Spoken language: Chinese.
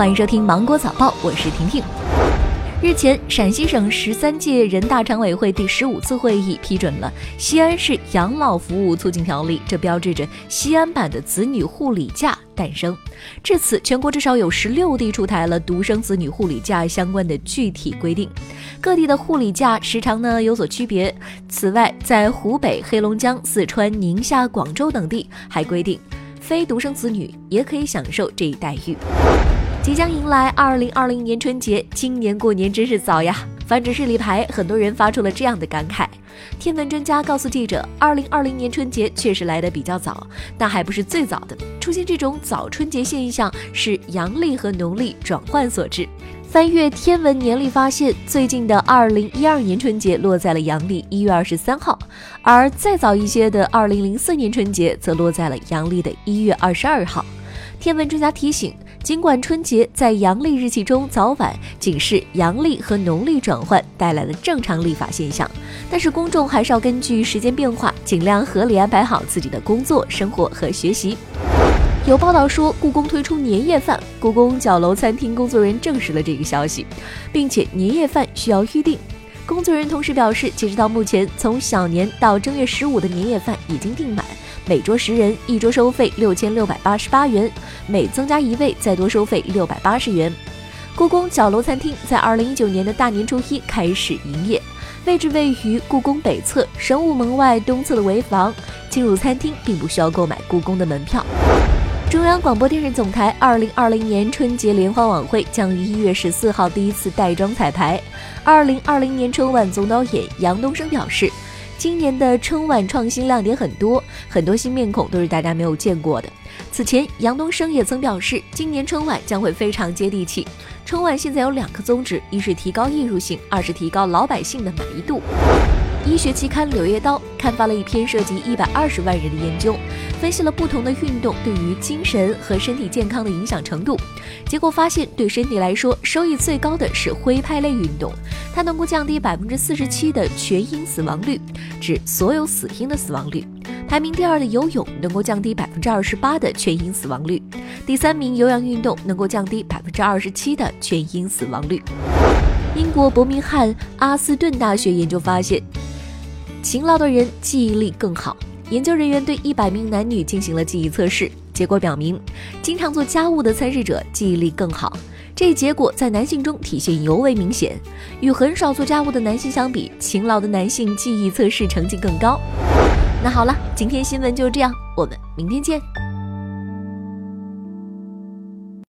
欢迎收听《芒果早报》，我是婷婷。日前，陕西省十三届人大常委会第十五次会议批准了《西安市养老服务促进条例》，这标志着西安版的子女护理假诞生。至此，全国至少有十六地出台了独生子女护理假相关的具体规定，各地的护理假时长呢有所区别。此外，在湖北、黑龙江、四川、宁夏、广州等地还规定，非独生子女也可以享受这一待遇。即将迎来二零二零年春节，今年过年真是早呀！翻着日历牌，很多人发出了这样的感慨。天文专家告诉记者，二零二零年春节确实来得比较早，但还不是最早的。出现这种早春节现象，是阳历和农历转换所致。翻阅天文年历，发现最近的二零一二年春节落在了阳历一月二十三号，而再早一些的二零零四年春节则落在了阳历的一月二十二号。天文专家提醒。尽管春节在阳历日期中早晚仅是阳历和农历转换带来的正常历法现象，但是公众还是要根据时间变化，尽量合理安排好自己的工作、生活和学习。有报道说，故宫推出年夜饭，故宫角楼餐厅工作人员证实了这个消息，并且年夜饭需要预定。工作人员同时表示，截止到目前，从小年到正月十五的年夜饭已经订满。每桌十人，一桌收费六千六百八十八元，每增加一位再多收费六百八十元。故宫角楼餐厅在二零一九年的大年初一开始营业，位置位于故宫北侧神武门外东侧的围房。进入餐厅并不需要购买故宫的门票。中央广播电视总台二零二零年春节联欢晚会将于一月十四号第一次带妆彩排。二零二零年春晚总导演杨东升表示。今年的春晚创新亮点很多，很多新面孔都是大家没有见过的。此前，杨东升也曾表示，今年春晚将会非常接地气。春晚现在有两个宗旨，一是提高艺术性，二是提高老百姓的满意度。医学期刊《柳叶刀》刊发了一篇涉及一百二十万人的研究，分析了不同的运动对于精神和身体健康的影响程度。结果发现，对身体来说收益最高的是挥拍类运动，它能够降低百分之四十七的全因死亡率，指所有死因的死亡率。排名第二的游泳能够降低百分之二十八的全因死亡率，第三名有氧运动能够降低百分之二十七的全因死亡率。英国伯明翰阿斯顿大学研究发现。勤劳的人记忆力更好。研究人员对一百名男女进行了记忆测试，结果表明，经常做家务的参试者记忆力更好。这一结果在男性中体现尤为明显，与很少做家务的男性相比，勤劳的男性记忆测试成绩更高。那好了，今天新闻就这样，我们明天见。